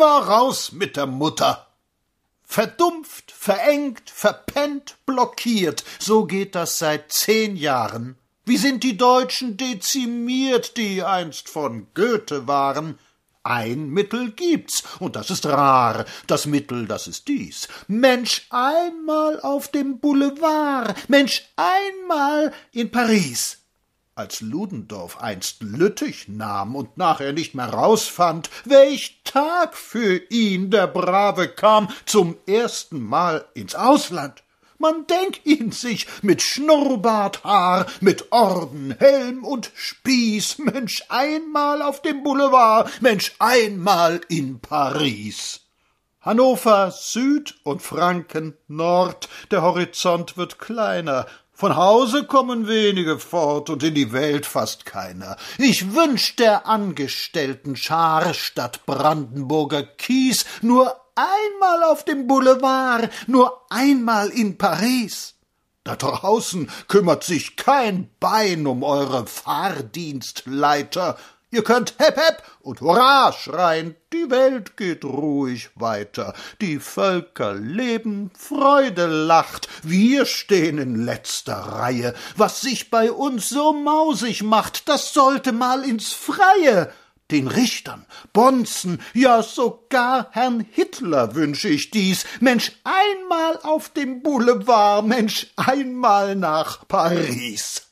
immer raus mit der Mutter. Verdumpft, verengt, verpennt, blockiert, so geht das seit zehn Jahren. Wie sind die Deutschen dezimiert, die einst von Goethe waren? Ein Mittel gibt's, und das ist rar. Das Mittel, das ist dies. Mensch einmal auf dem Boulevard, Mensch einmal in Paris. Als Ludendorff einst Lüttich nahm und nachher nicht mehr rausfand, welch Tag für ihn der Brave kam zum ersten Mal ins Ausland. Man denk ihn sich mit Schnurrbarthaar, mit Orden, Helm und Spieß, Mensch einmal auf dem Boulevard, Mensch einmal in Paris. Hannover Süd und Franken Nord, der Horizont wird kleiner, von Hause kommen wenige fort und in die Welt fast keiner. Ich wünsch der Angestellten Schar statt Brandenburger Kies nur einmal auf dem Boulevard, nur einmal in Paris. Da draußen kümmert sich kein Bein um eure Fahrdienstleiter. Ihr könnt Hep Hep und Hurra schreien, die Welt geht ruhig weiter, die Völker leben, Freude lacht, wir stehen in letzter Reihe. Was sich bei uns so mausig macht, das sollte mal ins Freie den Richtern, Bonzen, ja sogar Herrn Hitler wünsch ich dies. Mensch, einmal auf dem Boulevard, Mensch, einmal nach Paris.